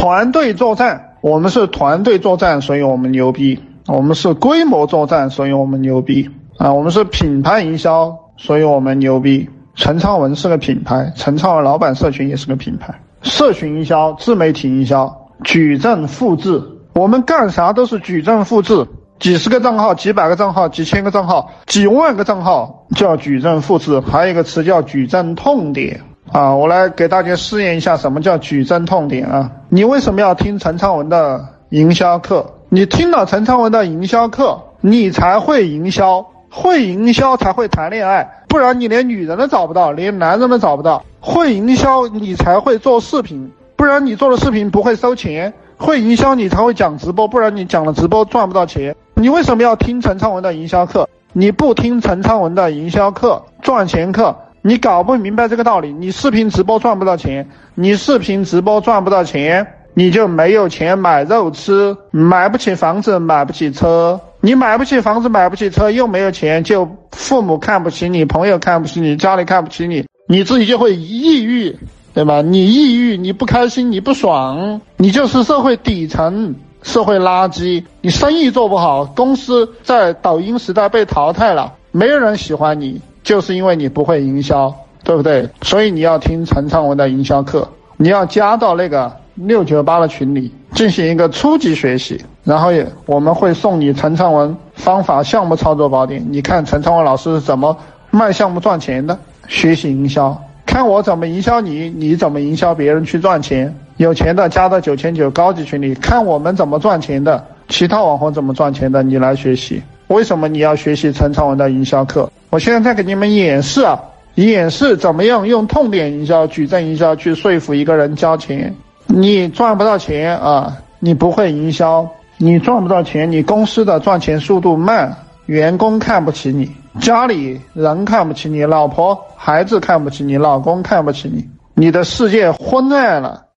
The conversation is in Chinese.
团队作战，我们是团队作战，所以我们牛逼；我们是规模作战，所以我们牛逼啊！我们是品牌营销，所以我们牛逼。陈昌文是个品牌，陈昌文老板社群也是个品牌。社群营销、自媒体营销，矩阵复制，我们干啥都是矩阵复制。几十个账号、几百个账号、几千个账号、几万个账号叫矩阵复制，还有一个词叫矩阵痛点啊！我来给大家试验一下什么叫矩阵痛点啊！你为什么要听陈昌文的营销课？你听了陈昌文的营销课，你才会营销，会营销才会谈恋爱，不然你连女人都找不到，连男人都找不到。会营销你才会做视频，不然你做的视频不会收钱。会营销你才会讲直播，不然你讲了直播赚不到钱。你为什么要听陈昌文的营销课？你不听陈昌文的营销课、赚钱课，你搞不明白这个道理。你视频直播赚不到钱，你视频直播赚不到钱，你就没有钱买肉吃，买不起房子，买不起车。你买不起房子，买不起车，又没有钱，就父母看不起你，朋友看不起你，家里看不起你，你自己就会抑郁，对吧？你抑郁，你不开心，你不爽，你就是社会底层。社会垃圾，你生意做不好，公司在抖音时代被淘汰了，没有人喜欢你，就是因为你不会营销，对不对？所以你要听陈昌文的营销课，你要加到那个六九八的群里进行一个初级学习，然后也我们会送你陈昌文方法项目操作宝典，你看陈昌文老师是怎么卖项目赚钱的，学习营销，看我怎么营销你，你怎么营销别人去赚钱。有钱的加到九千九高级群里，看我们怎么赚钱的，其他网红怎么赚钱的，你来学习。为什么你要学习陈昌文的营销课？我现在在给你们演示啊，演示怎么样用痛点营销、矩阵营销去说服一个人交钱。你赚不到钱啊，你不会营销，你赚不到钱，你公司的赚钱速度慢，员工看不起你，家里人看不起你，老婆孩子看不起你，老公看不起你，你的世界昏暗了。